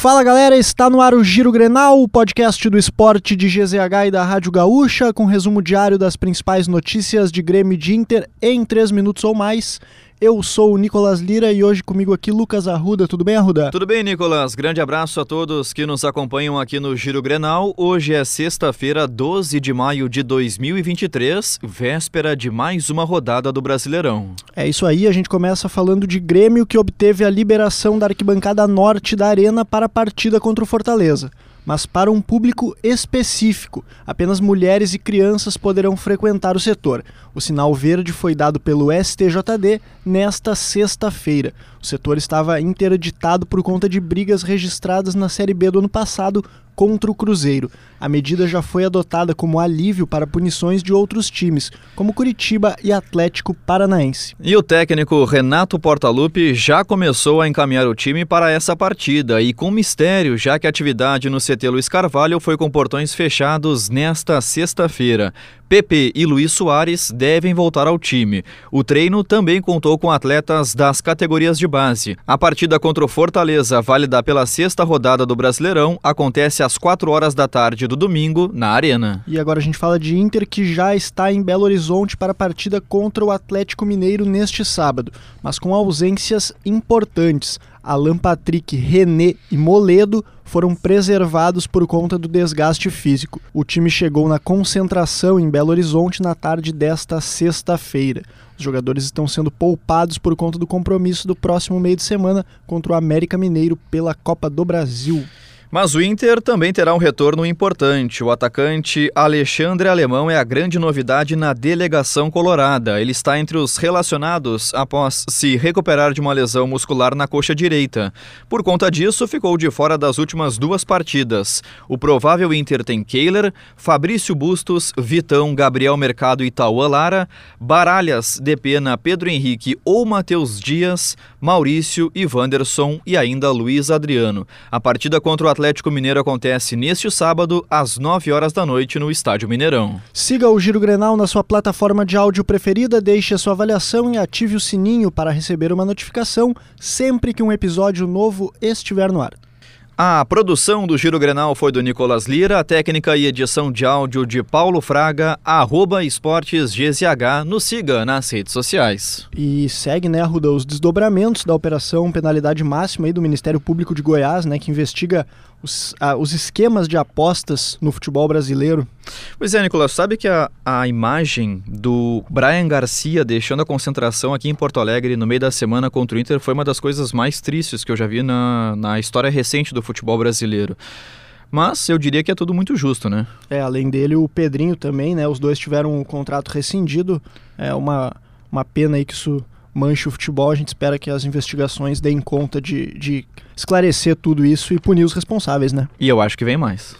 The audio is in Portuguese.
Fala galera, está no ar o Giro Grenal, o podcast do esporte de GZH e da Rádio Gaúcha, com resumo diário das principais notícias de Grêmio e de Inter em 3 minutos ou mais. Eu sou o Nicolas Lira e hoje comigo aqui Lucas Arruda. Tudo bem, Arruda? Tudo bem, Nicolas. Grande abraço a todos que nos acompanham aqui no Giro Grenal. Hoje é sexta-feira, 12 de maio de 2023, véspera de mais uma rodada do Brasileirão. É isso aí, a gente começa falando de Grêmio que obteve a liberação da arquibancada norte da Arena para a partida contra o Fortaleza mas para um público específico. Apenas mulheres e crianças poderão frequentar o setor. O sinal verde foi dado pelo STJD nesta sexta-feira. O setor estava interditado por conta de brigas registradas na Série B do ano passado contra o Cruzeiro. A medida já foi adotada como alívio para punições de outros times, como Curitiba e Atlético Paranaense. E o técnico Renato Portaluppi já começou a encaminhar o time para essa partida e com mistério, já que a atividade no CT Luiz Carvalho foi com portões fechados nesta sexta-feira. Pepe e Luiz Soares devem voltar ao time. O treino também contou com atletas das categorias de base. A partida contra o Fortaleza, válida pela sexta rodada do Brasileirão, acontece às 4 horas da tarde do domingo na Arena. E agora a gente fala de Inter que já está em Belo Horizonte para a partida contra o Atlético Mineiro neste sábado, mas com ausências importantes. Alan Patrick, René e Moledo foram preservados por conta do desgaste físico. O time chegou na concentração em Belo Horizonte na tarde desta sexta-feira. Os jogadores estão sendo poupados por conta do compromisso do próximo meio de semana contra o América Mineiro pela Copa do Brasil. Mas o Inter também terá um retorno importante. O atacante Alexandre Alemão é a grande novidade na delegação colorada. Ele está entre os relacionados após se recuperar de uma lesão muscular na coxa direita. Por conta disso, ficou de fora das últimas duas partidas. O provável Inter tem Kehler, Fabrício Bustos, Vitão, Gabriel Mercado e Tauan Lara, Baralhas, Depena, Pedro Henrique ou Matheus Dias, Maurício e Wanderson e ainda Luiz Adriano. A partida contra o Atlético Mineiro acontece neste sábado, às 9 horas da noite, no Estádio Mineirão. Siga o Giro Grenal na sua plataforma de áudio preferida, deixe a sua avaliação e ative o sininho para receber uma notificação sempre que um episódio novo estiver no ar. A produção do Giro Grenal foi do Nicolas Lira, a técnica e edição de áudio de Paulo Fraga, arroba esportes GZH, nos siga nas redes sociais. E segue, né, Arruda, os desdobramentos da operação penalidade máxima aí do Ministério Público de Goiás, né, que investiga os, os esquemas de apostas no futebol brasileiro. Pois é, Nicolas, sabe que a, a imagem do Brian Garcia deixando a concentração aqui em Porto Alegre no meio da semana contra o Inter foi uma das coisas mais tristes que eu já vi na, na história recente do futebol brasileiro. Mas eu diria que é tudo muito justo, né? É, além dele, o Pedrinho também, né? Os dois tiveram um contrato rescindido. É uma, uma pena aí que isso manche o futebol. A gente espera que as investigações deem conta de, de esclarecer tudo isso e punir os responsáveis, né? E eu acho que vem mais.